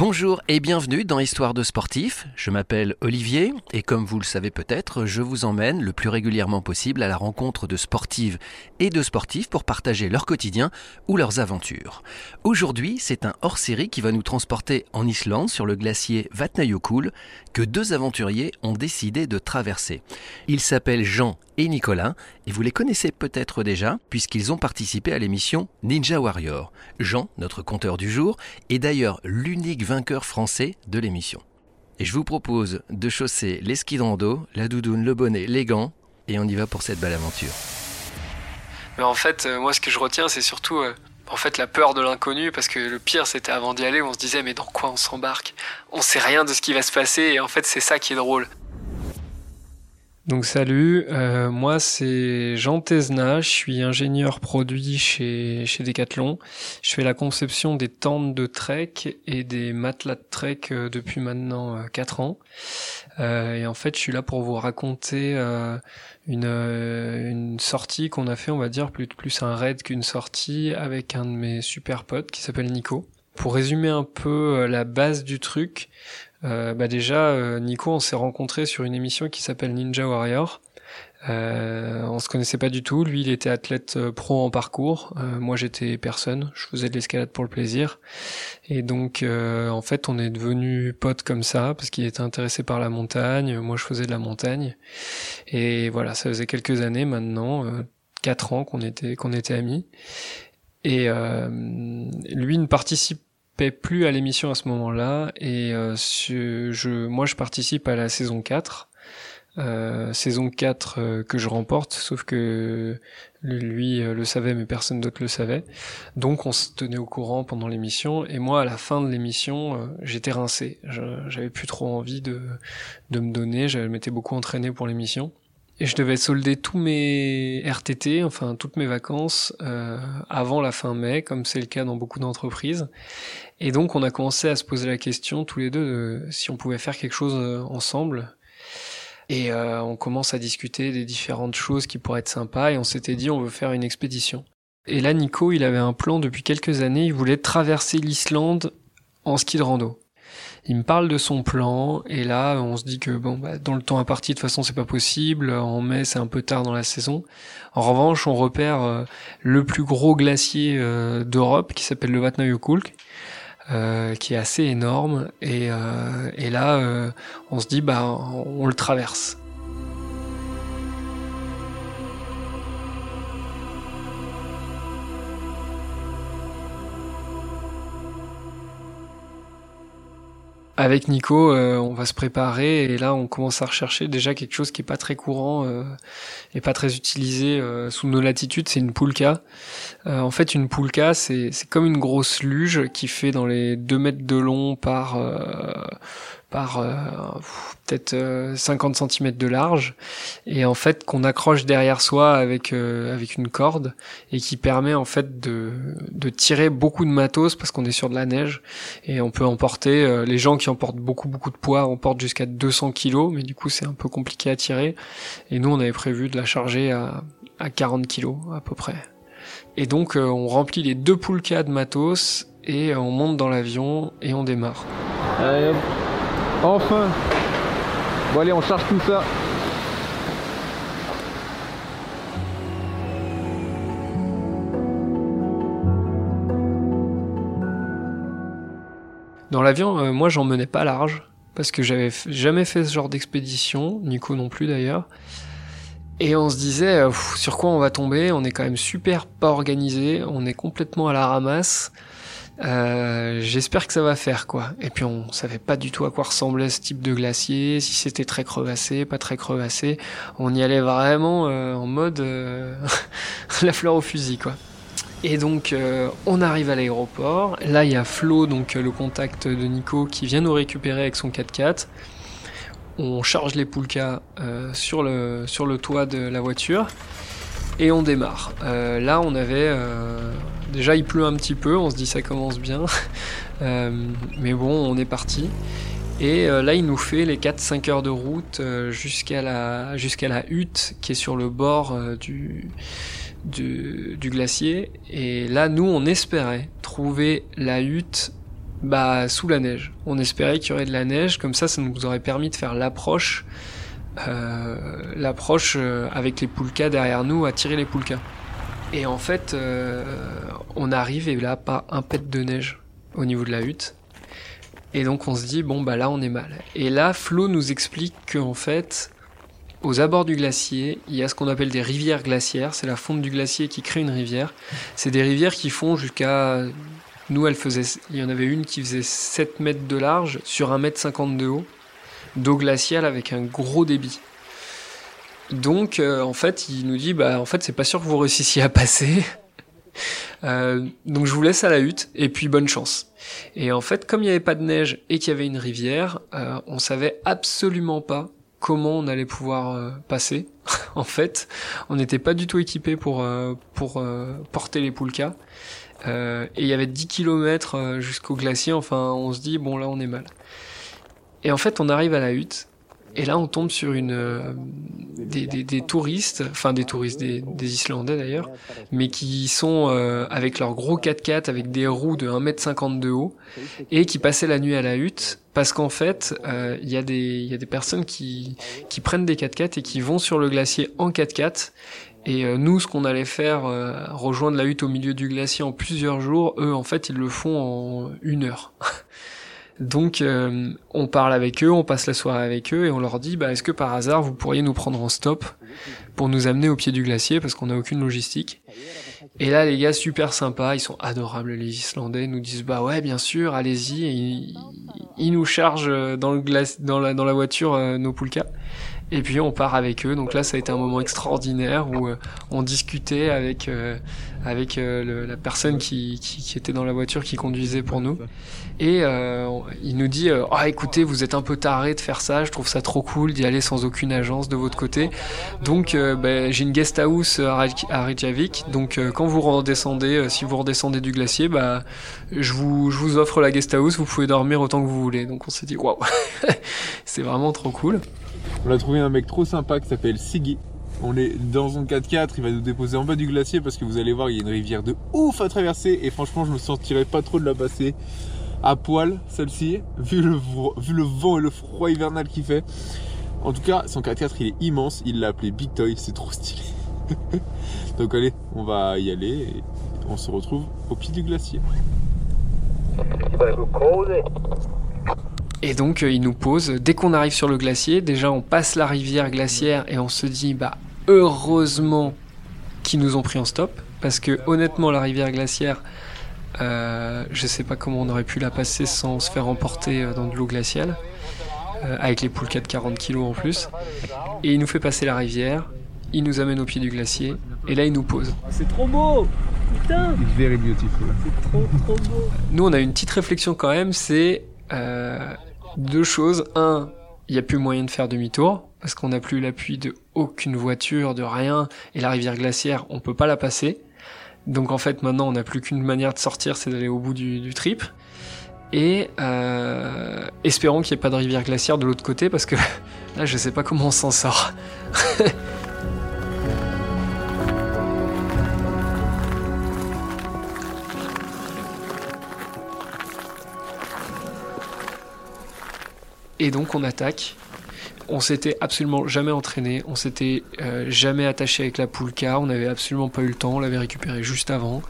Bonjour et bienvenue dans Histoire de sportif. Je m'appelle Olivier et comme vous le savez peut-être, je vous emmène le plus régulièrement possible à la rencontre de sportives et de sportifs pour partager leur quotidien ou leurs aventures. Aujourd'hui, c'est un hors-série qui va nous transporter en Islande sur le glacier Vatnajökull que deux aventuriers ont décidé de traverser. Ils s'appellent Jean et Nicolas, et vous les connaissez peut-être déjà, puisqu'ils ont participé à l'émission Ninja Warrior. Jean, notre compteur du jour, est d'ailleurs l'unique vainqueur français de l'émission. Et je vous propose de chausser les skis de rando, la doudoune, le bonnet, les gants, et on y va pour cette belle aventure. Mais en fait, euh, moi, ce que je retiens, c'est surtout euh, en fait la peur de l'inconnu, parce que le pire, c'était avant d'y aller, on se disait mais dans quoi on s'embarque? On sait rien de ce qui va se passer, et en fait, c'est ça qui est drôle. Donc salut, euh, moi c'est Jean Tesna, je suis ingénieur produit chez, chez Decathlon. Je fais la conception des tentes de trek et des matelas de trek euh, depuis maintenant 4 euh, ans. et en fait je suis là pour vous raconter une, une sortie qu'on a fait, on va dire, plus, plus un raid qu'une sortie avec un de mes super potes qui s'appelle Nico. Pour résumer un peu la base du truc, euh, bah déjà, euh, Nico, on s'est rencontré sur une émission qui s'appelle Ninja Warrior. Euh, on se connaissait pas du tout. Lui, il était athlète euh, pro en parcours. moi, j'étais personne. Je faisais de l'escalade pour le plaisir. Et donc, en fait, on est devenus potes comme ça parce qu'il était intéressé par la montagne. Moi, je faisais de la montagne. Et voilà, ça faisait quelques années maintenant, quatre ans qu'on était qu'on était amis. Et lui ne participe plus à l'émission à ce moment-là et euh, je, moi je participe à la saison 4. Euh, saison 4 euh, que je remporte, sauf que lui le savait mais personne d'autre le savait. Donc on se tenait au courant pendant l'émission et moi à la fin de l'émission j'étais rincé. J'avais plus trop envie de, de me donner, je m'étais beaucoup entraîné pour l'émission. Et je devais solder tous mes RTT, enfin toutes mes vacances, euh, avant la fin mai, comme c'est le cas dans beaucoup d'entreprises. Et donc on a commencé à se poser la question tous les deux de si on pouvait faire quelque chose euh, ensemble. Et euh, on commence à discuter des différentes choses qui pourraient être sympas et on s'était dit on veut faire une expédition. Et là Nico, il avait un plan depuis quelques années, il voulait traverser l'Islande en ski de rando. Il me parle de son plan et là on se dit que bon bah, dans le temps imparti de toute façon c'est pas possible. En mai c'est un peu tard dans la saison. En revanche on repère euh, le plus gros glacier euh, d'Europe qui s'appelle le Vatnajökull. Euh, qui est assez énorme et, et là on se dit bah on le traverse avec Nico, euh, on va se préparer et là on commence à rechercher déjà quelque chose qui est pas très courant euh, et pas très utilisé euh, sous nos latitudes, c'est une poulka. en fait, une poulka, c'est comme une grosse luge qui fait dans les 2 mètres de long par par euh, peut-être 50 euh, cm de large. Et en fait qu'on accroche derrière soi avec euh, avec une corde et qui permet en fait de de tirer beaucoup de matos parce qu'on est sur de la neige. Et on peut emporter les gens qui emportent beaucoup beaucoup de poids emportent jusqu'à 200 kg mais du coup c'est un peu compliqué à tirer. Et nous on avait prévu de la charger à à 40 kg à peu près. Et donc on remplit les deux poulkas de matos et on monte dans l'avion et on démarre. Enfin Bon allez, on charge tout ça. Dans l'avion, euh, moi j'en menais pas large, parce que j'avais jamais fait ce genre d'expédition, Nico non plus d'ailleurs. Et on se disait, euh, sur quoi on va tomber? On est quand même super pas organisé, on est complètement à la ramasse. Euh, j'espère que ça va faire quoi. Et puis on savait pas du tout à quoi ressemblait ce type de glacier, si c'était très crevassé, pas très crevassé. On y allait vraiment euh, en mode euh, la fleur au fusil quoi. Et donc on arrive à l'aéroport. Là il y a Flo, donc le contact de Nico, qui vient nous récupérer avec son 4x4. On charge les poulkas sur le sur le toit de la voiture et on démarre. là on avait Déjà, il pleut un petit peu, on se dit ça commence bien. Euh, mais bon, on est parti. Et euh, là, il nous fait les 4-5 heures de route euh, jusqu'à la, jusqu'à la hutte qui est sur le bord du, du, du, glacier. Et là, nous, on espérait trouver la hutte Bah sous la neige. On espérait qu'il y aurait de la neige, comme ça ça nous aurait permis de faire l'approche euh, l'approche euh, avec les poulkas derrière nous à tirer les poulkas. Et en fait, euh, on arrive et là, pas un pet de neige au niveau de la hutte. Et donc on se dit, bon bah là on est mal. Et là, Flo nous explique qu'en fait, aux abords du glacier, il y a ce qu'on appelle des rivières glaciaires. C'est la fonte du glacier qui crée une rivière. C'est des rivières qui font jusqu'à... Nous, elle faisait... il y en avait une qui faisait 7 mètres de large sur 1 mètre 50 de haut d'eau glaciale avec un gros débit. Donc, euh, en fait, il nous dit, bah, en fait, c'est pas sûr que vous réussissiez à passer. Euh, donc, je vous laisse à la hutte et puis bonne chance. Et en fait, comme il n'y avait pas de neige et qu'il y avait une rivière, euh, on savait absolument pas comment on allait pouvoir euh, passer. en fait, on n'était pas du tout équipé pour pour porter les poulkas. et il y avait 10 km jusqu'au glacier. Enfin, on se dit bon là, on est mal. Et en fait, on arrive à la hutte, et là, on tombe sur une euh, des, des, des, touristes, enfin des touristes, des, des Islandais d'ailleurs, mais qui sont euh, avec leurs gros 4x4 avec des roues de 1m50 de haut et qui passaient la nuit à la hutte parce qu'en fait, euh, il y a des y a des personnes qui qui prennent des 4x4 et qui vont sur le glacier en 4x4 et nous, ce qu'on allait faire, rejoindre la hutte au milieu du glacier en plusieurs jours, eux, en fait, ils le font en une heure. Donc euh, on parle avec eux, on passe la soirée avec eux et on leur dit bah est-ce que par hasard vous pourriez nous prendre en stop pour nous amener au pied du glacier parce qu'on n'a aucune logistique? Et là les gars super sympas, ils sont adorables les Islandais, nous disent bah ouais bien sûr, allez-y ils, nous chargent dans le glace dans la dans la voiture euh, nos poulkas. Et puis on part avec eux. Donc là, ça a été un moment extraordinaire où euh, on discutait avec avec la personne qui, qui, qui, était dans la voiture qui conduisait pour nous. Et euh, il nous dit euh, ah écoutez vous êtes un peu taré de faire ça, je trouve ça trop cool d'y aller sans aucune agence de votre côté. Donc euh, ben, j'ai une guest house à, Reykjavik. Donc quand vous redescendez, si vous redescendez du glacier, bah je vous je vous offre la guest house, vous pouvez dormir autant que vous voulez. Donc on s'est dit waouh c'est vraiment trop cool. On a trouvé un mec trop sympa qui s'appelle Siggy. On est dans son 4x4, il va nous déposer en bas du glacier parce que vous allez voir, il y a une rivière de ouf à traverser et franchement, je me sentirais pas trop de la passer à poil celle-ci, vu le, vent et le froid hivernal qu'il fait. En tout cas, son 4x4 il est immense, il l'a appelé Big Toy, c'est trop stylé. Donc allez, on va y aller et on se retrouve au pied du glacier. Et donc euh, il nous pose, dès qu'on arrive sur le glacier, déjà on passe la rivière glaciaire et on se dit bah heureusement qu'ils nous ont pris en stop parce que honnêtement la rivière glaciaire euh, je sais pas comment on aurait pu la passer sans se faire emporter euh, dans de l'eau glaciale, euh, avec les poules de 40 kg en plus. Et il nous fait passer la rivière, il nous amène au pied du glacier, et là il nous pose. Ah, c'est trop beau Putain Very beautiful. C'est trop trop beau Nous on a une petite réflexion quand même, c'est deux choses. Un, il n'y a plus moyen de faire demi-tour, parce qu'on n'a plus l'appui de aucune voiture, de rien, et la rivière glaciaire, on peut pas la passer. Donc en fait maintenant on n'a plus qu'une manière de sortir, c'est d'aller au bout du, trip. Et euh, espérons qu'il n'y ait pas de rivière glaciaire de l'autre côté parce que là je sais pas comment on s'en sort. Et donc on attaque on s'était absolument jamais entraîné, on s'était euh, jamais attaché avec la poulka, on n'avait absolument pas eu le temps, on l'avait récupéré juste avant.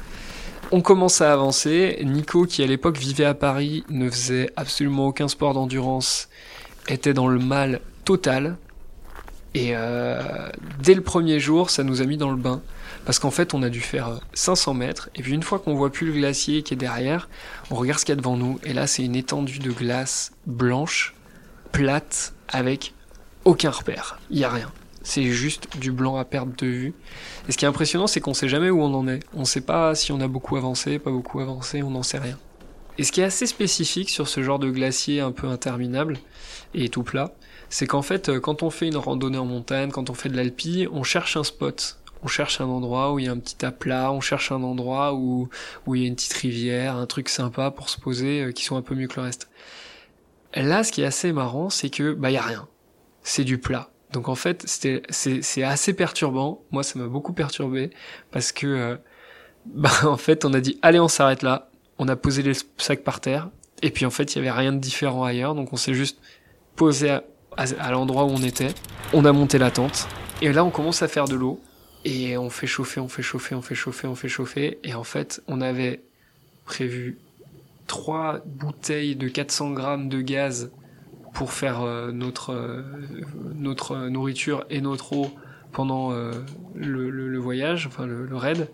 On commence à avancer. Nico, qui à l'époque vivait à Paris, ne faisait absolument aucun sport d'endurance, était dans le mal total. Et euh, dès le premier jour, ça nous a mis dans le bain. Parce qu'en fait, on a dû faire 500 mètres. Et puis une fois qu'on voit plus le glacier qui est derrière, on regarde ce qu'il y a devant nous. Et là, c'est une étendue de glace blanche, plate, avec aucun repère, il y a rien. C'est juste du blanc à perdre de vue. Et ce qui est impressionnant, c'est qu'on sait jamais où on en est. On sait pas si on a beaucoup avancé, pas beaucoup avancé, on n'en sait rien. Et ce qui est assez spécifique sur ce genre de glacier un peu interminable et tout plat, c'est qu'en fait, euh, quand on fait une randonnée en montagne, quand on fait de l'alpi, on cherche un spot. On cherche un endroit où il y a un petit aplat, on cherche un endroit où, où il y a une petite rivière, un truc sympa pour se poser, euh, qui sont un peu mieux que le reste. Là, ce qui est assez marrant, c'est que, bah, y a rien c'est du plat. Donc en fait, c'est assez perturbant. Moi, ça m'a beaucoup perturbé parce que euh, bah en fait, on a dit allez, on s'arrête là. On a posé les sacs par terre Et puis en fait, il y avait rien de différent ailleurs, donc on s'est juste posé à, à- à l'endroit où on était. On a monté la tente. Et là, on commence à faire de l'eau. Et on fait chauffer, on fait chauffer, on fait chauffer, on fait chauffer. Et en fait, on avait prévu trois bouteilles de 400 grammes de gaz pour faire euh, notre euh, notre nourriture et notre eau pendant euh, le, voyage, enfin le, raid.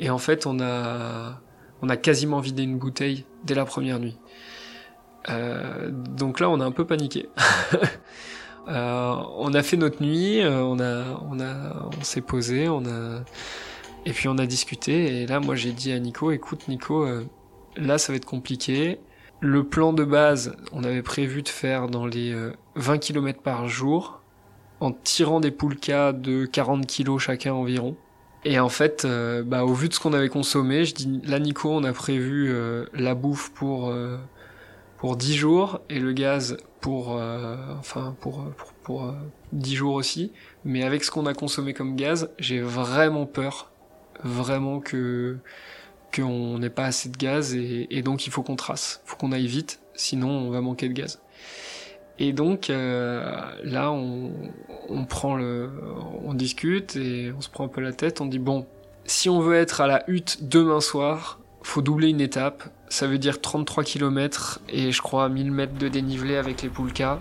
Et en fait, on a on a quasiment vidé une bouteille dès la première nuit. Donc là, on a un peu paniqué. On a fait notre nuit, on a, on a, on s'est posé, on a, et puis on a discuté. Et là, moi, j'ai dit à Nico, écoute, Nico, là, ça va être compliqué. Le plan de base, on avait prévu de faire dans les euh, 20 km par jour, en tirant des poulkas de 40 kg chacun environ. Et en fait, euh, bah, au vu de ce qu'on avait consommé, je dis, là, Nico, on a prévu euh, la bouffe pour euh, pour 10 jours et le gaz pour euh, enfin pour pour, pour euh, 10 jours aussi mais avec ce qu'on a consommé comme gaz j'ai vraiment peur vraiment que qu'on n'ait pas assez de gaz et, donc il faut qu'on trace faut qu'on aille vite sinon on va manquer de gaz et donc euh, là on, on prend le on discute et on se prend un peu la tête on dit bon si on veut être à la hutte demain soir faut doubler une étape ça veut dire 33 km et je crois 1000 mètres de dénivelé avec les poulkas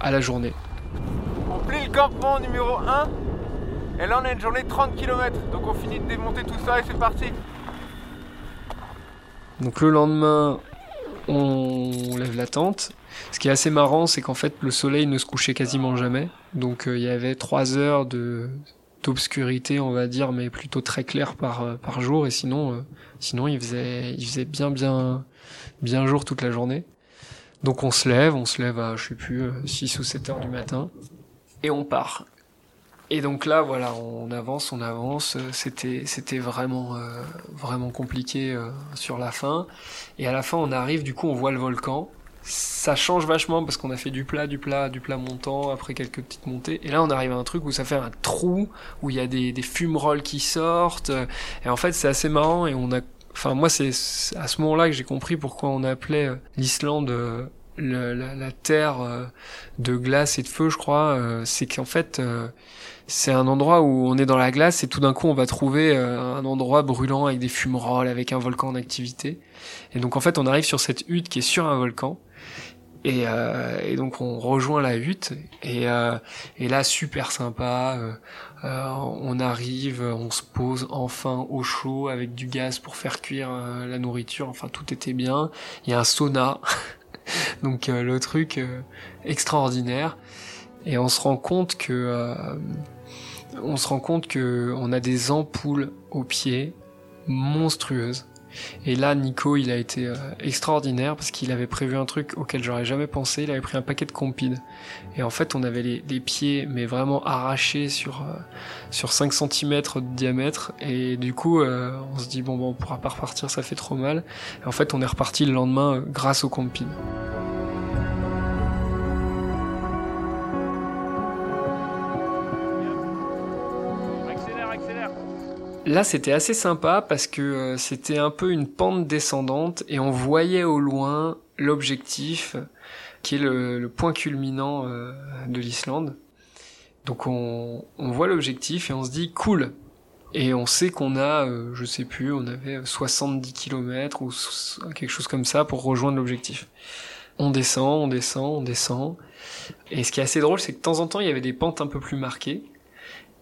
à la journée. On plie le campement numéro 1. Et là, on a une journée de 30 km. Donc, on finit de démonter tout ça et c'est parti. Donc le lendemain, on lève la tente. Ce qui est assez marrant, c'est qu'en fait le soleil ne se couchait quasiment jamais. Donc euh, il y avait trois heures d'obscurité, on va dire, mais plutôt très clair par euh, jour. Et sinon, euh, sinon il faisait il faisait bien bien bien jour toute la journée. Donc on se lève, on se lève à je sais plus 6 ou 7 heures du matin et on part. Et donc là, voilà, on avance, on avance. C'était, c'était vraiment, euh, vraiment compliqué euh, sur la fin. Et à la fin, on arrive, du coup, on voit le volcan. Ça change vachement parce qu'on a fait du plat, du plat, du plat montant, après quelques petites montées. Et là, on arrive à un truc où ça fait un trou, où il y a des, des fumerolles qui sortent. Et en fait, c'est assez marrant. Et on a, enfin, moi, c'est c'est à ce moment-là que j'ai compris pourquoi on appelait euh, l'Islande euh, le- la, la terre euh, de glace et de feu, je crois. Euh, c'est qu'en fait, euh, c'est un endroit où on est dans la glace et tout d'un coup on va trouver un endroit brûlant avec des fumerolles, avec un volcan en activité. Et donc en fait on arrive sur cette hutte qui est sur un volcan. Et, euh, et donc on rejoint la hutte et, euh, et là super sympa. euh, on arrive, on se pose enfin au chaud avec du gaz pour faire cuire la nourriture. Enfin tout était bien. Il y a un sauna, donc euh, le truc euh, extraordinaire. Et on se rend compte que euh, on se rend compte que on a des ampoules aux pieds monstrueuses. Et là, Nico, il a été euh, extraordinaire parce qu'il avait prévu un truc auquel j'aurais jamais pensé. Il avait pris un paquet de compides. Et en fait, on avait les, pieds, mais vraiment arrachés sur, euh, sur 5 cm de diamètre. Et du coup, euh, on se dit, bon, bon, on pourra pas repartir, ça fait trop mal. Et en fait, on est reparti le lendemain grâce aux compides. Accélère, accélère. Là, c'était assez sympa parce que euh, c'était un peu une pente descendante et on voyait au loin l'objectif qui est le, point culminant euh, de l'Islande. Donc on, on voit l'objectif et on se dit cool. Et on sait qu'on a, euh, je sais plus, on avait 70 km ou quelque chose comme ça pour rejoindre l'objectif. On descend, on descend, on descend. Et ce qui est assez drôle, c'est que de temps en temps, il y avait des pentes un peu plus marquées.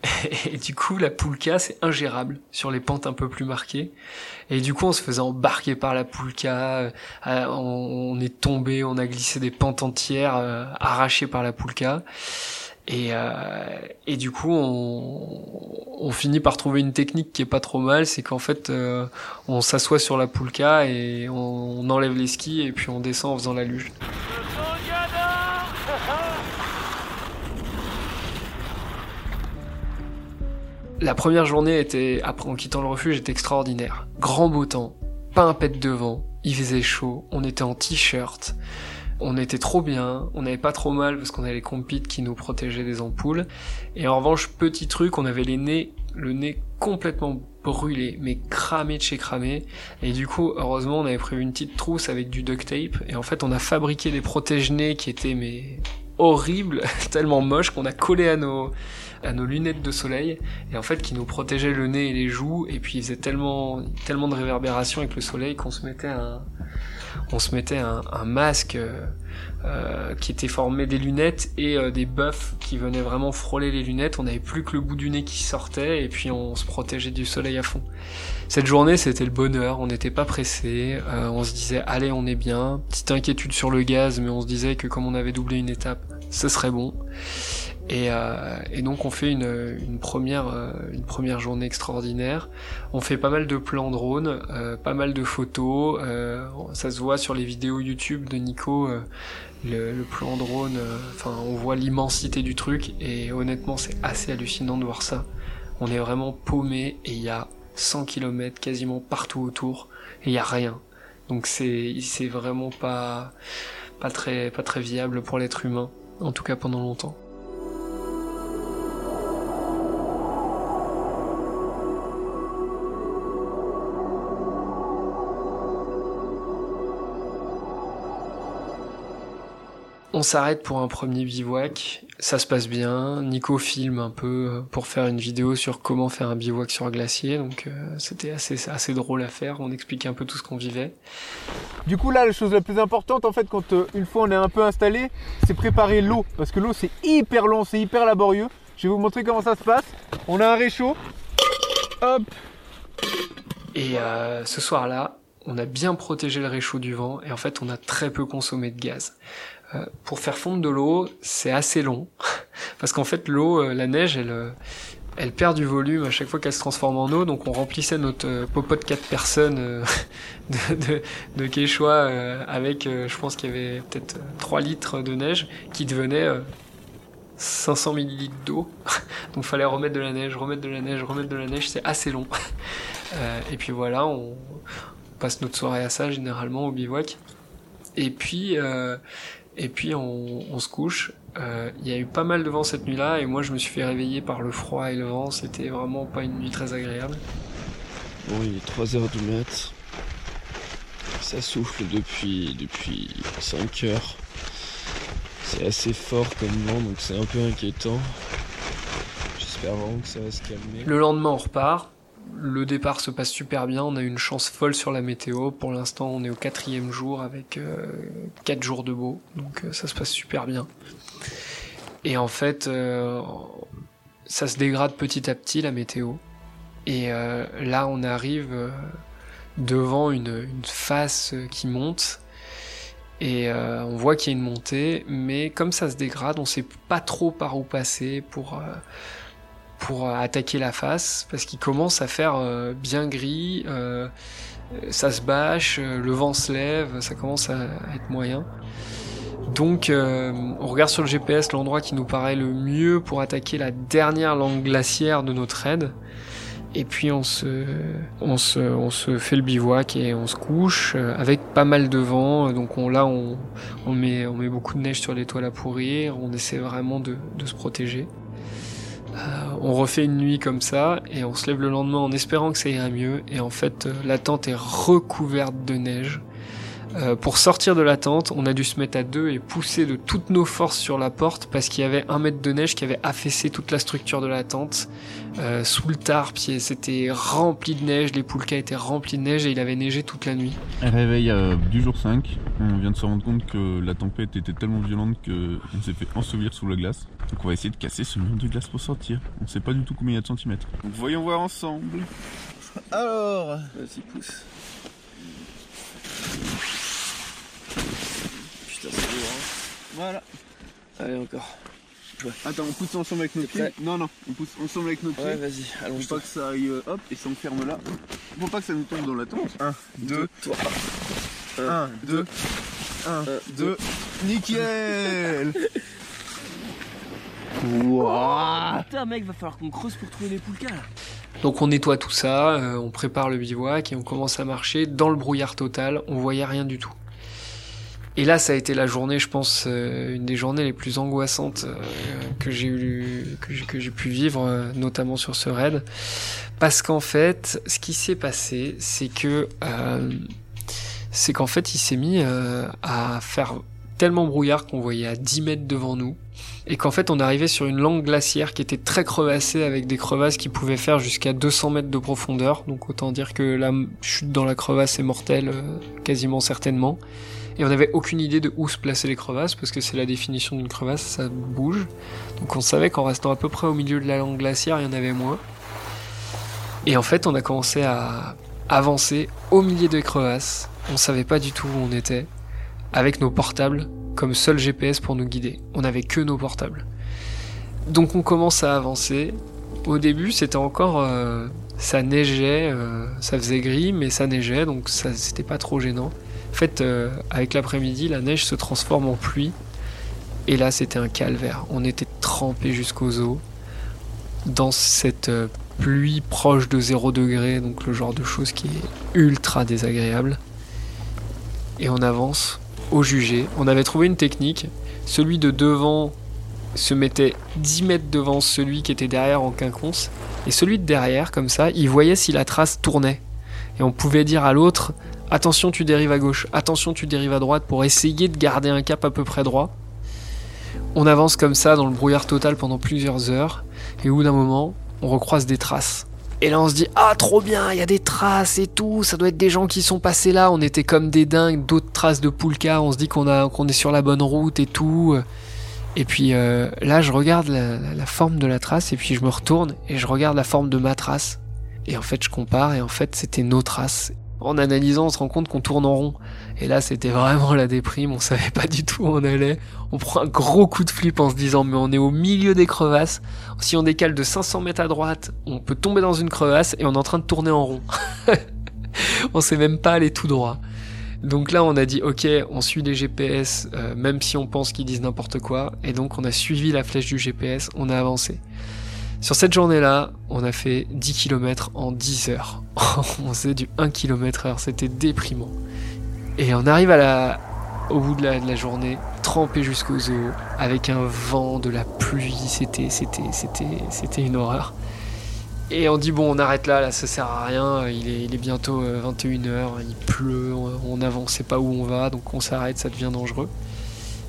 Et du coup, la poulka, c'est ingérable sur les pentes un peu plus marquées. Et du coup, on se faisait embarquer par la poulka, euh, on, est tombé, on a glissé des pentes entières, euh, arrachées par la poulka. Et, euh, et du coup, on, finit par trouver une technique qui est pas trop mal, c'est qu'en fait, on s'assoit sur la poulka et on, on enlève les skis et puis on descend en faisant la luge. La première journée était, après en quittant le refuge, était extraordinaire. Grand beau temps, pas un pet de vent, il faisait chaud, on était en t-shirt, on était trop bien, on n'avait pas trop mal parce qu'on avait les compites qui nous protégeaient des ampoules. Et en revanche, petit truc, on avait les nez le nez complètement brûlé, mais cramé de chez cramé. Et du coup, heureusement, on avait prévu une petite trousse avec du duct tape. Et en fait, on a fabriqué des protège-nez qui étaient mais horribles, tellement moches qu'on a collé à nos à nos lunettes de soleil et en fait qui nous protégeaient le nez et les joues et puis il faisait tellement tellement de réverbération avec le soleil qu'on se mettait un on se mettait un, masque euh, euh, qui était formé des lunettes et euh, des buffs qui venaient vraiment frôler les lunettes. On n'avait plus que le bout du nez qui sortait et puis on se protégeait du soleil à fond. Cette journée, c'était le bonheur. On n'était pas pressé. On se disait, allez, on est bien. Petite inquiétude sur le gaz, mais on se disait que comme on avait doublé une étape, ce serait bon. Et, euh, et, donc on fait une, première euh, une journée extraordinaire. On fait pas mal de plans drone, euh, pas mal de photos. Euh, ça se voit sur les vidéos YouTube de Nico. Le, le, plan drone, enfin on voit l'immensité du truc et honnêtement c'est assez hallucinant de voir ça. On est vraiment paumé et il y a 100 km quasiment partout autour et il y a rien. Donc c'est c'est vraiment pas pas très pas très viable pour l'être humain en tout cas pendant longtemps. On s'arrête pour un premier bivouac, ça se passe bien. Nico filme un peu pour faire une vidéo sur comment faire un bivouac sur un glacier, donc euh, c'était assez, assez drôle à faire. On expliquait un peu tout ce qu'on vivait. Du coup là, la chose la plus importante en fait, quand euh, une fois on est un peu installé, c'est préparer l'eau, parce que l'eau c'est hyper long, c'est hyper laborieux. Je vais vous montrer comment ça se passe. On a un réchaud, hop. Et euh, ce soir-là, on a bien protégé le réchaud du vent et en fait on a très peu consommé de gaz. Euh, pour faire fondre de l'eau, c'est assez long parce qu'en fait l'eau, euh, la neige, elle, euh, elle perd du volume à chaque fois qu'elle se transforme en eau. Donc on remplissait notre euh, popo de 4 personnes de, de, de Quechua avec, je pense qu'il y avait peut-être 3 litres de neige qui devenait 500 millilitres d'eau. Donc fallait remettre de la neige, remettre de la neige, remettre de la neige. C'est assez long. et puis voilà, on, passe notre soirée à ça généralement au bivouac. Et puis, et puis on, on se couche. Il euh, y a eu pas mal de vent cette nuit-là et moi je me suis fait réveiller par le froid et le vent. C'était vraiment pas une nuit très agréable. Bon, il est 3h du mat. Ça souffle depuis, depuis 5 heures. C'est assez fort comme vent donc c'est un peu inquiétant. J'espère vraiment que ça va se calmer. Le lendemain on repart le départ se passe super bien. On a une chance folle sur la météo. Pour l'instant, on est au quatrième jour avec euh, quatre jours de beau, donc euh, ça se passe super bien. Et en fait, euh, ça se dégrade petit à petit la météo. Et euh, là, on arrive devant une, face qui monte. Et on voit qu'il y a une montée, mais comme ça se dégrade, on sait pas trop par où passer pour pour attaquer la face parce qu'il commence à faire euh, bien gris, euh, ça se bâche, euh, le vent se lève, ça commence à être moyen. Donc euh, on regarde sur le GPS l'endroit qui nous paraît le mieux pour attaquer la dernière langue glaciaire de notre raid. Et puis on se, fait le bivouac et on se couche avec pas mal de vent. Donc on, là on, met, beaucoup de neige sur les toiles à pourrir. On essaie vraiment de se protéger. Euh, on refait une nuit comme ça et on se lève le lendemain en espérant que ça ira mieux et en fait euh, la tente est recouverte de neige. Euh, pour sortir de la tente, on a dû se mettre à deux et pousser de toutes nos forces sur la porte parce qu'il y avait un mètre de neige qui avait affaissé toute la structure de la tente. Euh, sous le tarp, c'était rempli de neige, les poulkas étaient remplis de neige et il avait neigé toute la nuit. Réveil euh, du jour 5, on vient de se rendre compte que la tempête était tellement violente qu'on s'est fait ensevelir sous la glace. Donc on va essayer de casser ce mur de glace pour sortir. On sait pas du tout combien il y a de centimètres. Donc voyons voir ensemble. Alors, vas-y pousse. Putain, c'est lourd, hein. Voilà. Allez, encore. Ouais. Attends, on pousse ensemble avec nos pieds. prêt Non, non, on pousse ensemble avec nos pieds. Ouais, vas-y, Faut allons-y. pas que ça aille, euh, hop, et ça enferme là. Faut pas que ça nous tombe dans la tente. 1, 2, Toi. 1, 2, 1, 2. Nickel Wouah Putain, mec, va falloir qu'on creuse pour trouver les poulkas là. Donc on nettoie tout ça, euh, on prépare le bivouac et on commence à marcher dans le brouillard total, on voyait rien du tout. Et là, ça a été la journée, je pense, euh, une des journées les plus angoissantes euh, que j'ai pu vivre, euh, notamment sur ce raid, parce qu'en fait, ce qui s'est passé, c'est que, c'est qu'en fait, il s'est mis à faire tellement brouillard qu'on voyait à 10 mètres devant nous, et qu'en fait, on arrivait sur une langue glaciaire qui était très crevassée, avec des crevasses qui pouvaient faire jusqu'à 200 mètres de profondeur. Donc autant dire que la chute dans la crevasse est mortelle, quasiment certainement. Et on n'avait aucune idée de où se placer les crevasses, parce que c'est la définition d'une crevasse, ça bouge. Donc on savait qu'en restant à peu près au milieu de la langue glaciaire, il y en avait moins. Et en fait, on a commencé à avancer au milieu des crevasses. On savait pas du tout où on était, avec nos portables comme seul GPS pour nous guider. On n'avait que nos portables. Donc on commence à avancer. Au début, c'était encore... euh, ça neigeait, euh, ça faisait gris, mais ça neigeait, donc ça c'était pas trop gênant. En fait, euh, avec l'après-midi, la neige se transforme en pluie. Et là, c'était un calvaire. On était trempés jusqu'aux os dans cette euh, pluie proche de 0 degré, donc le genre de chose qui est ultra désagréable. Et on avance au jugé. On avait trouvé une technique. Celui de devant se mettait 10 mètres devant celui qui était derrière en quinconce. Et celui de derrière, comme ça, il voyait si la trace tournait. Et on pouvait dire à l'autre attention, tu dérives à gauche, attention, tu dérives à droite pour essayer de garder un cap à peu près droit. On avance comme ça dans le brouillard total pendant plusieurs heures. Et au bout d'un moment, on recroise des traces. Et là, on se dit ah trop bien, il y a des traces et tout. Ça doit être des gens qui sont passés là. On était comme des dingues, d'autres traces de Poulka. On se dit qu'on est sur la bonne route et tout. Et puis euh, là, je regarde la forme de la trace et puis je me retourne et je regarde la forme de ma trace. Et en fait, je compare et en fait, c'était nos traces. En analysant, on se rend compte qu'on tourne en rond. Et là, c'était vraiment la déprime. On savait pas du tout où on allait. On prend un gros coup de flip en se disant, mais on est au milieu des crevasses. Si on décale de 500 mètres à droite, on peut tomber dans une crevasse et on est en train de tourner en rond. on sait même pas aller tout droit. Donc là, on a dit, ok, on suit les GPS, euh, même si on pense qu'ils disent n'importe quoi. Et donc, on a suivi la flèche du GPS, on a avancé. Sur cette journée-là, on a fait 10 km en 10 heures. on faisait du 1 km heure, c'était déprimant. Et on arrive à la, au bout de la, journée, trempé jusqu'aux os, avec un vent, de la pluie, c'était, c'était, c'était, c'était une horreur. Et on dit bon, on arrête là, là ça sert à rien, il est, bientôt 21h, il pleut, on, on avance, on sait pas où on va, donc on s'arrête, ça devient dangereux.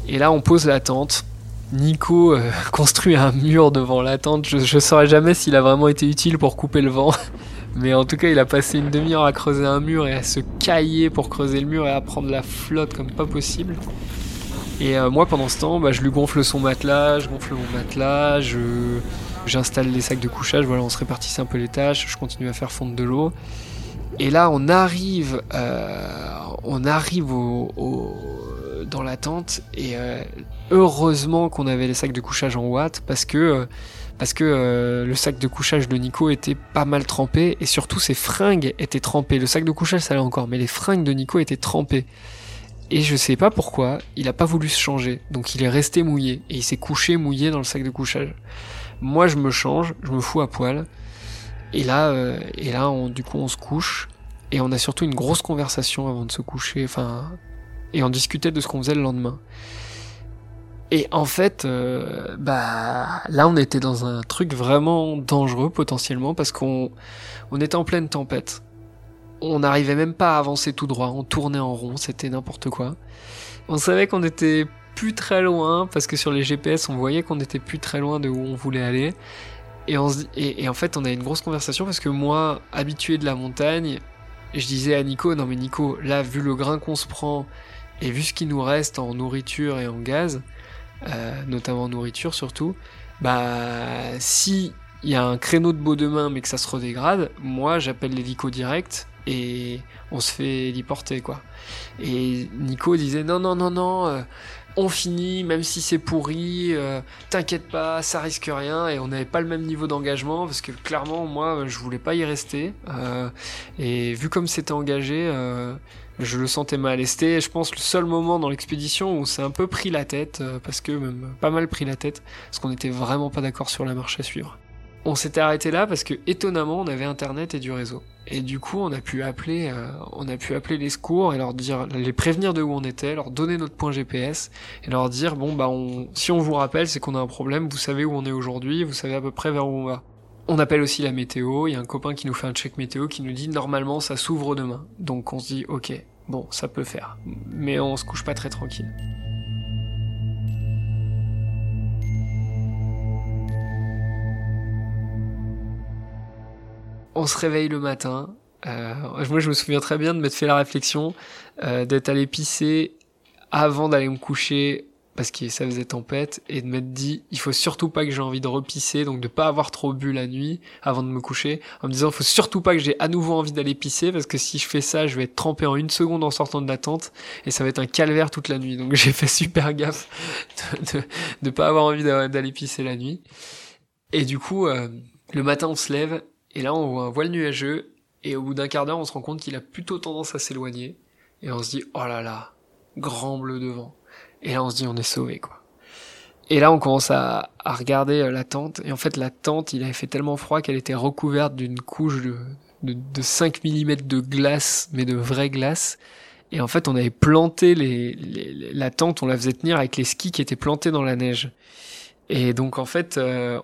Et là, on pose la tente. Nico euh, construit un mur devant la tente. Je, je saurais jamais s'il a vraiment été utile pour couper le vent. Mais en tout cas, il a passé une demi-heure à creuser un mur et à se cailler pour creuser le mur et à prendre la flotte comme pas possible. Et euh, moi, pendant ce temps, bah, je lui gonfle son matelas, je gonfle mon matelas, j'installe les sacs de couchage. Voilà, on se répartissait un peu les tâches. Je continue à faire fondre de l'eau. Et là, on arrive, euh, on arrive au- dans la tente et euh, heureusement qu'on avait les sacs de couchage en watts parce que euh, parce que euh, le sac de couchage de Nico était pas mal trempé et surtout ses fringues étaient trempées. Le sac de couchage ça allait encore, mais les fringues de Nico étaient trempées. Et je sais pas pourquoi, il a pas voulu se changer, donc il est resté mouillé et il s'est couché mouillé dans le sac de couchage. Moi je me change, je me fous à poil. Et là, et là, on, du coup, on se couche et on a surtout une grosse conversation avant de se coucher. Enfin, et on discutait de ce qu'on faisait le lendemain. Et en fait, euh, bah là, on était dans un truc vraiment dangereux potentiellement parce qu'on on était en pleine tempête. On n'arrivait même pas à avancer tout droit. On tournait en rond, c'était n'importe quoi. On savait qu'on était plus très loin parce que sur les GPS, on voyait qu'on était plus très loin de où on voulait aller. Et, en fait, on a une grosse conversation parce que moi, habitué de la montagne, je disais à Nico, non mais Nico, là, vu le grain qu'on se prend et vu ce qui nous reste en nourriture et en gaz, euh, notamment en nourriture surtout, bah si il y a un créneau de beau demain mais que ça se redégrade, moi j'appelle l'hélico direct et on se fait héliporter quoi. Et Nico disait non non non non, euh, on finit même si c'est pourri, euh, t'inquiète pas, ça risque rien et on n'avait pas le même niveau d'engagement parce que clairement moi je voulais pas y rester et vu comme c'était engagé. Je le sentais mal. Et je pense, le seul moment dans l'expédition où on s'est un peu pris la tête, euh, parce que même pas mal pris la tête, parce qu'on n'était vraiment pas d'accord sur la marche à suivre. on s'était arrêté là parce que étonnamment on avait internet et du réseau. Et du coup on a pu appeler, euh, on a pu appeler les secours et leur dire, les prévenir de où on était, leur donner notre point GPS et leur dire bon bah si on vous rappelle c'est qu'on a un problème, vous savez où on est aujourd'hui, vous savez à peu près vers où on va. On appelle aussi la météo, il y a un copain qui nous fait un check météo qui nous dit normalement ça s'ouvre demain. Donc on se dit ok, bon ça peut faire. Mais on se couche pas très tranquille. on se réveille le matin. Euh, moi, je me souviens très bien de m'être fait la réflexion euh, d'être allé pisser avant d'aller me coucher parce que ça faisait tempête et de m'être dit il faut surtout pas que j'ai envie de repisser donc de pas avoir trop bu la nuit avant de me coucher en me disant il faut surtout pas que j'ai à nouveau envie d'aller pisser parce que si je fais ça je vais être trempé en une seconde en sortant de la tente et ça va être un calvaire toute la nuit donc j'ai fait super gaffe de, de, de pas avoir envie d'aller pisser la nuit et du coup euh, le matin on se lève et là, on voit un voile nuageux, et au bout d'un quart d'heure, on se rend compte qu'il a plutôt tendance à s'éloigner. Et on se dit, oh là là, grand bleu devant. Et là, on se dit, on est sauvé, quoi. Et là, on commence à, regarder euh, la tente. Et en fait, la tente, il avait fait tellement froid qu'elle était recouverte d'une couche de, de, de 5 mm de glace, mais de vraie glace. Et en fait, on avait planté la tente, on la faisait tenir avec les skis qui étaient plantés dans la neige. Et donc, en fait, euh,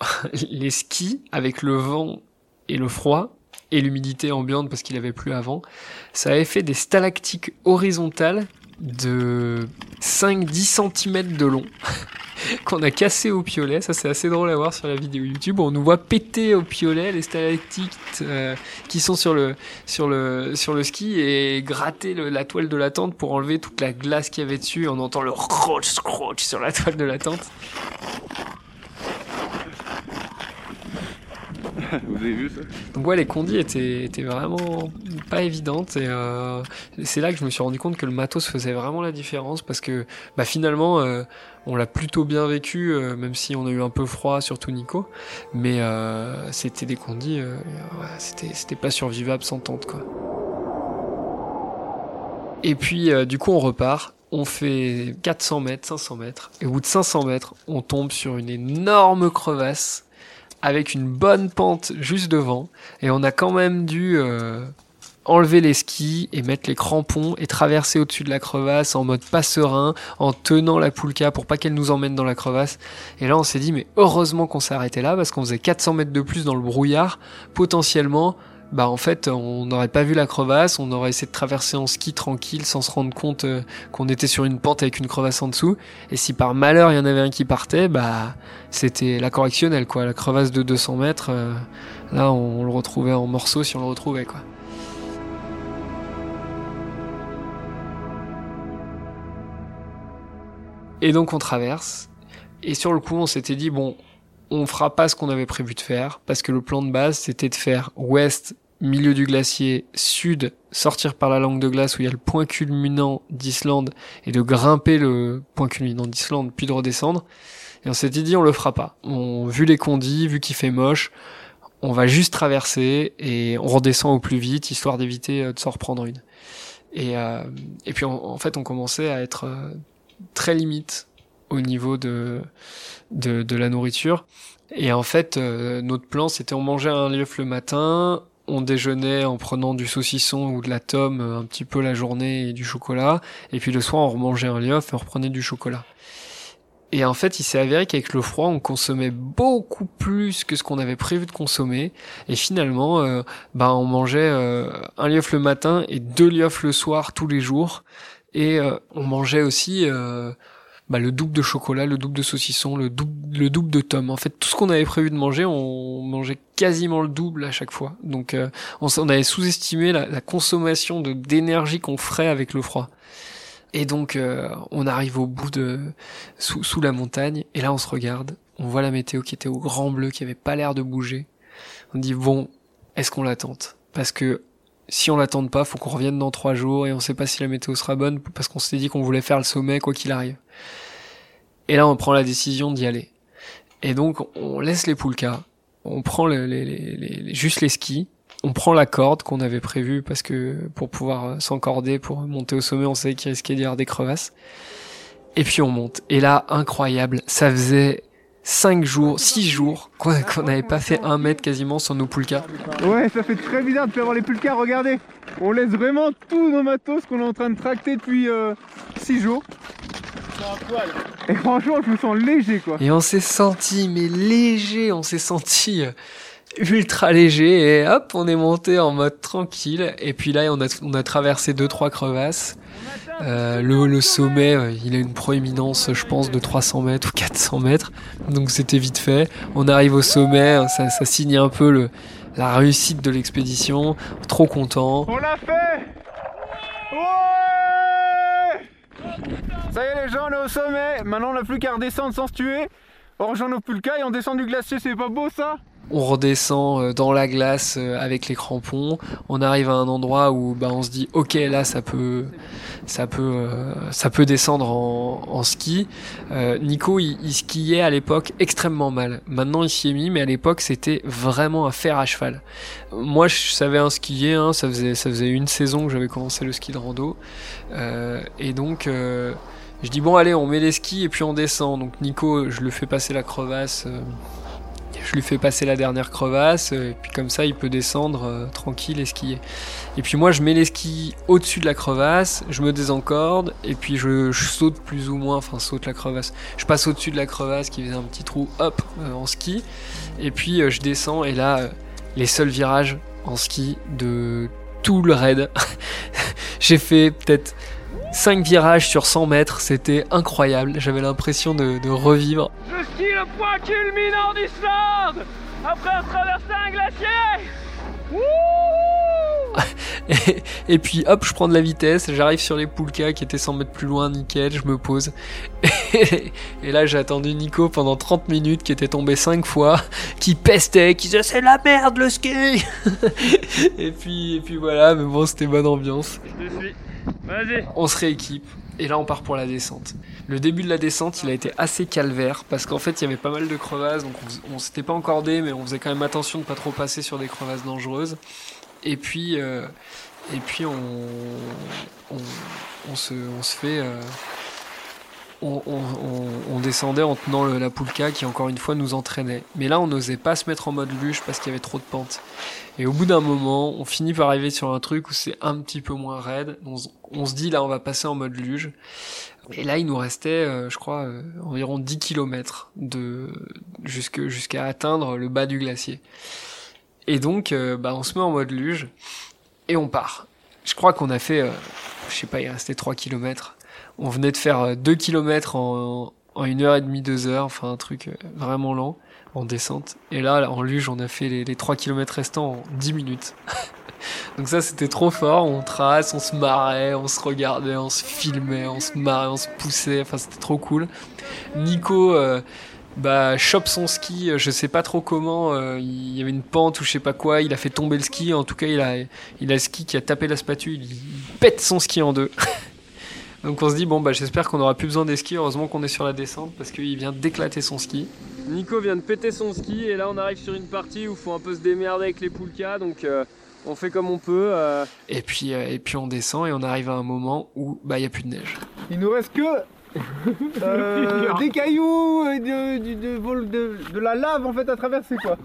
les skis avec le vent et le froid et l'humidité ambiante parce qu'il avait plu avant, ça avait fait des stalactiques horizontales de 5-10 cm de long qu'on a cassé au piolet. Ça c'est assez drôle à voir sur la vidéo YouTube. On nous voit péter au piolet les stalactiques euh, qui sont sur le ski et gratter la toile de la tente pour enlever toute la glace qu'il y avait dessus. On entend le croch scroch sur la toile de la tente. Vous avez vu Donc ouais, les condis étaient, vraiment pas évidentes et euh, c'est là que je me suis rendu compte que le matos faisait vraiment la différence parce que bah, finalement euh, on l'a plutôt bien vécu euh, même si on a eu un peu froid surtout Nico. Mais c'était des condis c'était c'était pas survivable sans tente quoi. Et puis du coup on repart. On fait 400 mètres, 500 mètres, et au bout de 500 mètres, on tombe sur une énorme crevasse avec une bonne pente juste devant et on a quand même dû euh, enlever les skis et mettre les crampons et traverser au-dessus de la crevasse en mode pas serein, en tenant la poulka pour pas qu'elle nous emmène dans la crevasse. Et là on s'est dit mais heureusement qu'on s'est arrêté là parce qu'on faisait 400 mètres de plus dans le brouillard, potentiellement bah en fait on n'aurait pas vu la crevasse, on aurait essayé de traverser en ski tranquille sans se rendre compte euh, qu'on était sur une pente avec une crevasse en dessous. Et si par malheur il y en avait un qui partait, bah c'était la correctionnelle quoi, la crevasse de 200 mètres. euh, là on, le retrouvait en morceaux si on le retrouvait quoi. Et donc on traverse. Et sur le coup on s'était dit bon on fera pas ce qu'on avait prévu de faire parce que le plan de base c'était de faire ouest milieu du glacier, sud sortir par la langue de glace où il y a le point culminant d'Islande et de grimper le point culminant d'Islande puis de redescendre. Et on s'était dit on le fera pas. On vu les condis, vu qu'il fait moche, on va juste traverser et on redescend au plus vite histoire d'éviter euh, de s'en reprendre une. Et, euh, et puis en, fait on commençait à être euh, très limite au niveau de, de, de la nourriture. Et en fait, euh, notre plan, c'était on mangeait un lief le matin, on déjeunait en prenant du saucisson ou de la tome euh, un petit peu la journée et du chocolat, et puis le soir on remangeait un lief et on reprenait du chocolat. Et en fait, il s'est avéré qu'avec le froid, on consommait beaucoup plus que ce qu'on avait prévu de consommer. Et finalement, euh, bah, on mangeait euh, un lief le matin et deux liefs le soir tous les jours. Et euh, on mangeait aussi bah, le double de chocolat, le double de saucisson, le double, le double de tomes. En fait, tout ce qu'on avait prévu de manger, on mangeait quasiment le double à chaque fois. Donc, euh, on, on avait sous-estimé la, la consommation de d'énergie qu'on ferait avec le froid. Et donc, euh, on arrive au bout de sous, sous la montagne, et là, on se regarde, on voit la météo qui était au grand bleu, qui avait pas l'air de bouger. On dit bon, est-ce qu'on la tente? Parce que si on la tente pas, faut qu'on revienne dans trois jours, et on sait pas si la météo sera bonne, parce qu'on s'était dit qu'on voulait faire le sommet quoi qu'il arrive. Et là, on prend la décision d'y aller. Et donc, on laisse les poulkas, on prend le- les, les- les- les- juste les skis, on prend la corde qu'on avait prévue parce que pour pouvoir euh, s'encorder pour monter au sommet, on savait qu'il risquait d'y avoir des crevasses. Et puis on monte. Et là, incroyable, ça faisait 5 jours, 6 jours qu'on qu'on n'avait pas fait un mètre quasiment sur nos poulkas. Ouais, ça fait très bizarre de faire voir les pulcars, regardez. On laisse vraiment tous nos matos qu'on est en train de tracter depuis 6 jours. Et franchement, je me sens léger quoi. Et on s'est senti, mais léger, on s'est senti euh, ultra léger et hop, on est monté en mode tranquille. Et puis là, on a, on a traversé deux trois crevasses. Euh, le, sommet, euh, il a une proéminence, je pense, de 300 mètres ou 400 mètres. Donc c'était vite fait. On arrive au sommet, ça, ça signe un peu la réussite de l'expédition. Trop content. On l'a fait Ouais Ça y est les gens, on est au sommet. Maintenant, on n'a plus qu'à redescendre sans se tuer. On rejoint nos pulkas et on descend du glacier, c'est pas beau ça? On redescend euh, dans la glace euh, avec les crampons. On arrive à un endroit où bah, on se dit ok là ça peut ça peut euh, ça peut descendre en, ski. Nico il, skiait à l'époque extrêmement mal. Maintenant il s'y est mis mais à l'époque c'était vraiment un fer à cheval. Moi je savais un skier, hein, ça faisait une saison que j'avais commencé le ski de rando et donc je dis bon allez on met les skis et puis on descend. Donc Nico je le fais passer la crevasse. Je lui fais passer la dernière crevasse, euh, et puis comme ça il peut descendre euh, tranquille et skier. Et puis moi je mets les skis au-dessus de la crevasse, je me désencorde, et puis je, saute plus ou moins, enfin saute la crevasse. Je passe au-dessus de la crevasse qui faisait un petit trou, hop, euh, en ski, et puis je descends, et là, les seuls virages en ski de tout le raid. J'ai fait peut-être 5 virages sur 100 mètres, c'était incroyable, j'avais l'impression de, revivre. Le point culminant d'Islande après avoir traversé un glacier Et, et puis hop, je prends de la vitesse, j'arrive sur les Poulkas qui étaient 100 mètres plus loin, nickel, je me pose. Et, et là j'ai attendu Nico pendant 30 minutes qui était tombé 5 fois, qui pestait, qui disait c'est la merde le ski Et puis, et puis voilà, mais bon c'était bonne ambiance. Je te suis. Vas-y. On se rééquipe. Et là, on part pour la descente. Le début de la descente, il a été assez calvaire parce qu'en fait, il y avait pas mal de crevasses, donc on, on s'était pas encordé, mais on faisait quand même attention de pas trop passer sur des crevasses dangereuses. Et puis, euh, et puis on, on, on se, on se fait, euh, on, on- descendait en tenant le- la poulka qui encore une fois nous entraînait. Mais là, on n'osait pas se mettre en mode luge parce qu'il y avait trop de pentes. Et au bout d'un moment, on finit par arriver sur un truc où c'est un petit peu moins raide. On, se- on se dit là, on va passer en mode luge. Et là, il nous restait, euh, je crois, euh, environ 10 km de jusqu'à atteindre le bas du glacier. Et donc, euh, bah, on se met en mode luge et on part. Je crois qu'on a fait, euh, je sais pas, il restait 3 km. On venait de faire 2 km en, une heure et demie, deux heures, enfin un truc euh, vraiment lent en descente. Et là, en luge, on a fait les, les 3 km restants en 10 minutes. Donc ça, c'était trop fort. On trace, on se marrait, on se regardait, on se filmait, on se marrait, on se poussait. Enfin, c'était trop cool. Nico, euh, bah, chope son ski. euh, Je sais pas trop comment. euh, il y avait une pente ou je sais pas quoi. Il a fait tomber le ski. En tout cas, il a, il a le ski qui a tapé la spatule. Il pète son ski en deux. Donc on se dit bon bah j'espère qu'on aura plus besoin des skis. Heureusement qu'on est sur la descente parce qu'il vient d'éclater son ski. Nico vient de péter son ski et là on arrive sur une partie où il faut un peu se démerder avec les poulkas donc euh, on fait comme on peut. euh. Et puis euh, et puis on descend et on arrive à un moment où bah il y a plus de neige. Il nous reste que euh, des cailloux et de, de, de- de la lave en fait à traverser quoi.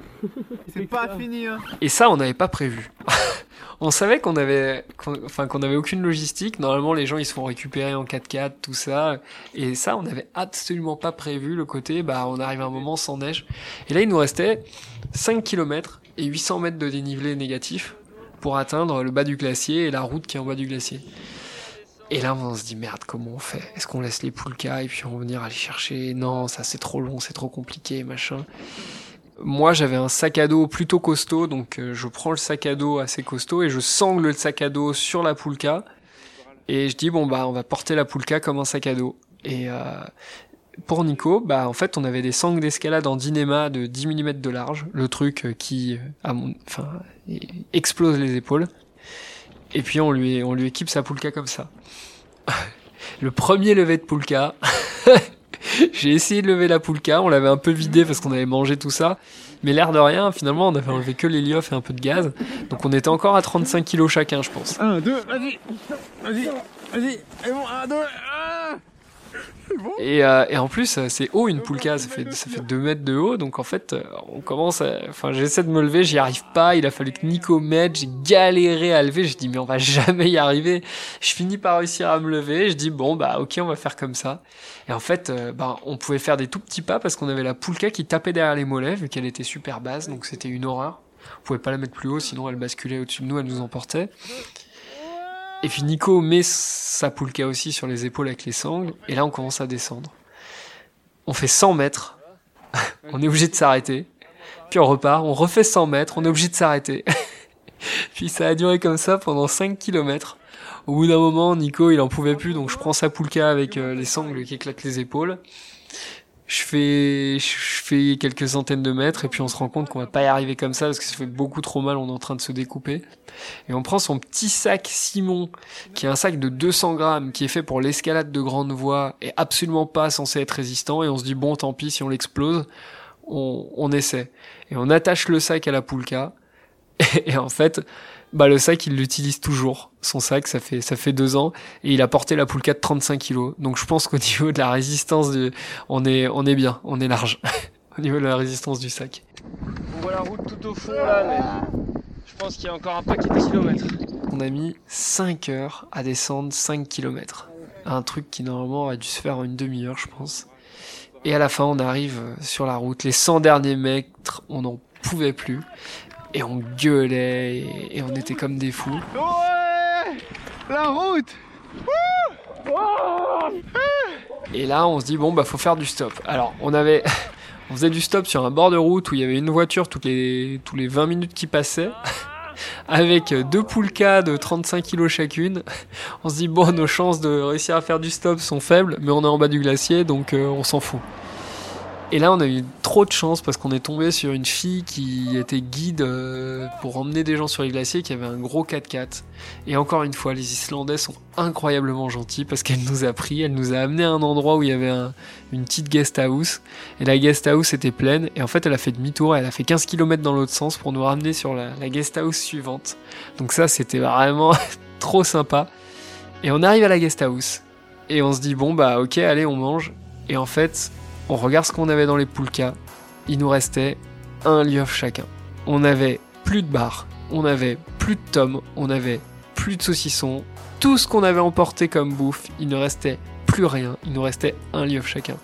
C'est pas fini hein. Et ça on n'avait pas prévu. on savait qu'on avait enfin qu'on avait aucune logistique. Normalement les gens ils se font récupérer en 4x4 tout ça et ça on n'avait absolument pas prévu le côté bah on arrive à un moment sans neige. Et là il nous restait 5 km et 800 mètres de dénivelé négatif pour atteindre le bas du glacier et la route qui est en bas du glacier. Et là, on se dit merde, comment on fait? Est-ce qu'on laisse les poulkas et puis on va venir aller chercher? Non, ça c'est trop long, c'est trop compliqué, machin. Moi, j'avais un sac à dos plutôt costaud, donc euh, je prends le sac à dos assez costaud et je sangle le sac à dos sur la poulka. Et je dis bon bah on va porter la poulka comme un sac à dos. Et euh, pour Nico, bah en fait on avait des sangles d'escalade en dynema de 10 mm de large, le truc euh, qui, à mon, explose les épaules. Et puis on lui, on lui équipe sa poulka comme ça. le premier lever de poulka, j'ai essayé de lever la poulka, on l'avait un peu vidé parce qu'on avait mangé tout ça. Mais l'air de rien, finalement, on avait enlevé que l'héliof et un peu de gaz. Donc on était encore à 35 kilos chacun, je pense. 1, 2, vas-y, vas-y, vas-y, et bon, 1, 2, Et, euh, et en plus, euh, c'est haut une poulka, ça fait, ça fait 2 mètres de haut, donc en fait, euh, on commence à... Enfin, j'essaie de me lever, j'y arrive pas, il a fallu que Nico m'aide, j'ai galéré à lever, je dis mais on va jamais y arriver. Je finis par réussir à me lever, je dis bon bah ok, on va faire comme ça. Et en fait, euh, bah, on pouvait faire des tout petits pas parce qu'on avait la poulka qui tapait derrière les mollets, vu qu'elle était super basse, donc c'était une horreur. On pouvait pas la mettre plus haut, sinon elle basculait au-dessus de nous, elle nous emportait. Et puis Nico met sa poulka aussi sur les épaules avec les sangles. Et là, on commence à descendre. On fait 100 mètres. on est obligé de s'arrêter. Puis on repart. On refait 100 mètres. On est obligé de s'arrêter. puis ça a duré comme ça pendant 5 kilomètres. Au bout d'un moment, Nico, il en pouvait plus. Donc je prends sa poulka avec euh, les sangles qui éclatent les épaules. Je fais, je fais quelques centaines de mètres et puis on se rend compte qu'on va pas y arriver comme ça parce que ça fait beaucoup trop mal, on est en train de se découper. Et on prend son petit sac Simon, qui est un sac de 200 grammes, qui est fait pour l'escalade de grande voie et absolument pas censé être résistant et on se dit bon tant pis si on l'explose, on, on essaie. Et on attache le sac à la poulka et, et en fait, bah le sac il l'utilise toujours. Son sac ça fait ça fait deux ans et il a porté la poulka de 35 kilos. Donc je pense qu'au niveau de la résistance du, on est on est bien, on est large au niveau de la résistance du sac. On voit la route tout au fond là, mais je pense qu'il y a encore un paquet de kilomètres. On a mis 5 heures à descendre 5 km. Un truc qui normalement aurait dû se faire en une demi-heure, je pense. Et à la fin, on arrive euh, sur la route. Les 100 derniers mètres, on n'en pouvait plus. Et on gueulait et, et on était comme des fous. Ouais La route Et là, on se dit bon bah faut faire du stop. Alors, on avait on faisait du stop sur un bord de route où il y avait une voiture toutes les tous les 20 minutes qui passaient avec deux poulkas de 35 kilos chacune. On se dit bon nos chances de réussir à faire du stop sont faibles, mais on est en bas du glacier donc euh, on s'en fout. Et là, on a eu trop de chance parce qu'on est tombé sur une fille qui était guide euh, pour emmener des gens sur les glaciers, qui avait un gros 4x4. Et encore une fois, les Islandais sont incroyablement gentils parce qu'elle nous a pris, elle nous a amené à un endroit où il y avait un- une petite guest house. Et la guest house était pleine. Et en fait, elle a fait demi-tour, elle a fait 15 km dans l'autre sens pour nous ramener sur la, la guest house suivante. Donc ça, c'était vraiment trop sympa. Et on arrive à la guest house. Et on se dit, bon, bah ok, allez, on mange. Et en fait, on regarde ce qu'on avait dans les poulkas. Il nous restait un lieu chacun. On avait plus de bar, on avait plus de tomes, on avait plus de saucissons. Tout ce qu'on avait emporté comme bouffe, il ne restait plus rien. Il nous restait un lieu chacun.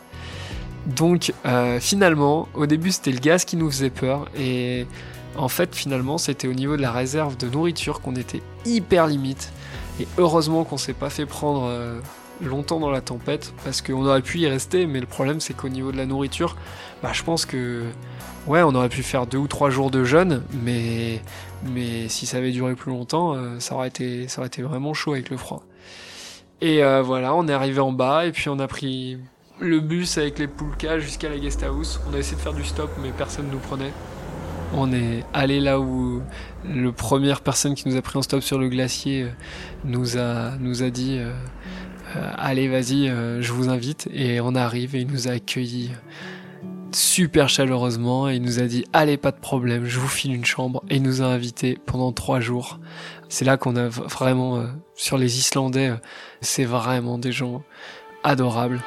Donc euh, finalement, au début c'était le gaz qui nous faisait peur et en fait finalement c'était au niveau de la réserve de nourriture qu'on était hyper limite et heureusement qu'on s'est pas fait prendre euh, longtemps dans la tempête parce qu'on aurait pu y rester mais le problème c'est qu'au niveau de la nourriture bah je pense que ouais on aurait pu faire deux ou trois jours de jeûne mais mais si ça avait duré plus longtemps euh, ça aurait été ça aurait été vraiment chaud avec le froid. Et euh, voilà on est arrivé en bas et puis on a pris le bus avec les poulkas jusqu'à la guest house. On a essayé de faire du stop mais personne nous prenait. On est allé là où le première personne qui nous a pris en stop sur le glacier euh, nous a nous a dit allez vas-y euh, je vous invite. Et on arrive et il nous a accueillis super chaleureusement. Et il nous a dit allez pas de problème je vous file une chambre. Et il nous a invités pendant trois jours. C'est là qu'on a vraiment euh, sur les Islandais euh, c'est vraiment des gens adorables.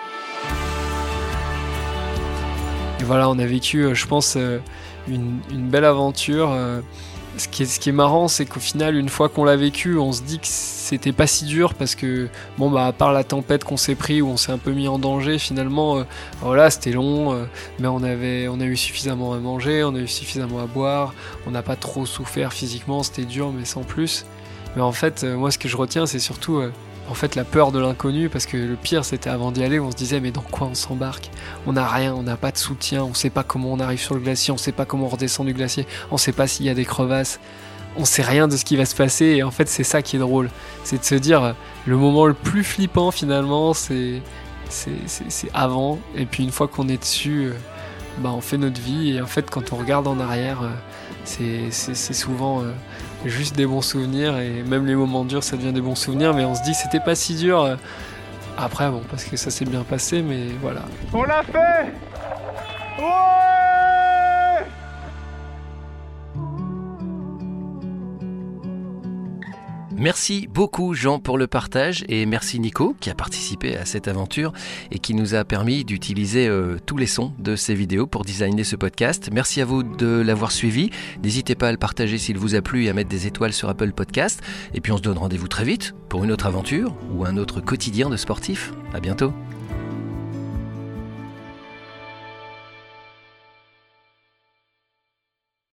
Et voilà on a vécu euh, je pense euh, une, belle aventure euh, ce qui est, ce marrant, c'est qu'au final, une fois qu'on l'a vécu, on se dit que c'était pas si dur parce que, bon, bah, à part la tempête qu'on s'est pris où on s'est un peu mis en danger, finalement, euh, voilà, c'était long, euh, mais on avait, on a eu suffisamment à manger, on a eu suffisamment à boire, on n'a pas trop souffert physiquement, c'était dur, mais sans plus. Mais en fait, euh, moi, ce que je retiens, c'est surtout, euh, en fait, la peur de l'inconnu parce que le pire, c'était avant d'y aller, on se disait, mais dans quoi on s'embarque? On n'a rien, on n'a pas de soutien, on sait pas comment on arrive sur le glacier, on sait pas comment on redescend du glacier, on sait pas s'il y a des crevasses, on sait rien de ce qui va se passer et en fait c'est ça qui est drôle, c'est de se dire le moment le plus flippant finalement c'est avant et puis une fois qu'on est dessus, euh, bah on fait notre vie et en fait quand on regarde en arrière euh, c'est souvent euh, juste des bons souvenirs et même les moments durs ça devient des bons souvenirs mais on se dit c'était pas si dur euh. après bon parce que ça s'est bien passé mais voilà On l'a fait Merci beaucoup Jean pour le partage et merci Nico qui a participé à cette aventure et qui nous a permis d'utiliser euh, tous les sons de ces vidéos pour designer ce podcast. Merci à vous de l'avoir suivi. N'hésitez pas à le partager s'il vous a plu et à mettre des étoiles sur Apple Podcast. Et puis on se donne rendez-vous très vite pour une autre aventure ou un autre quotidien de sportif. À bientôt.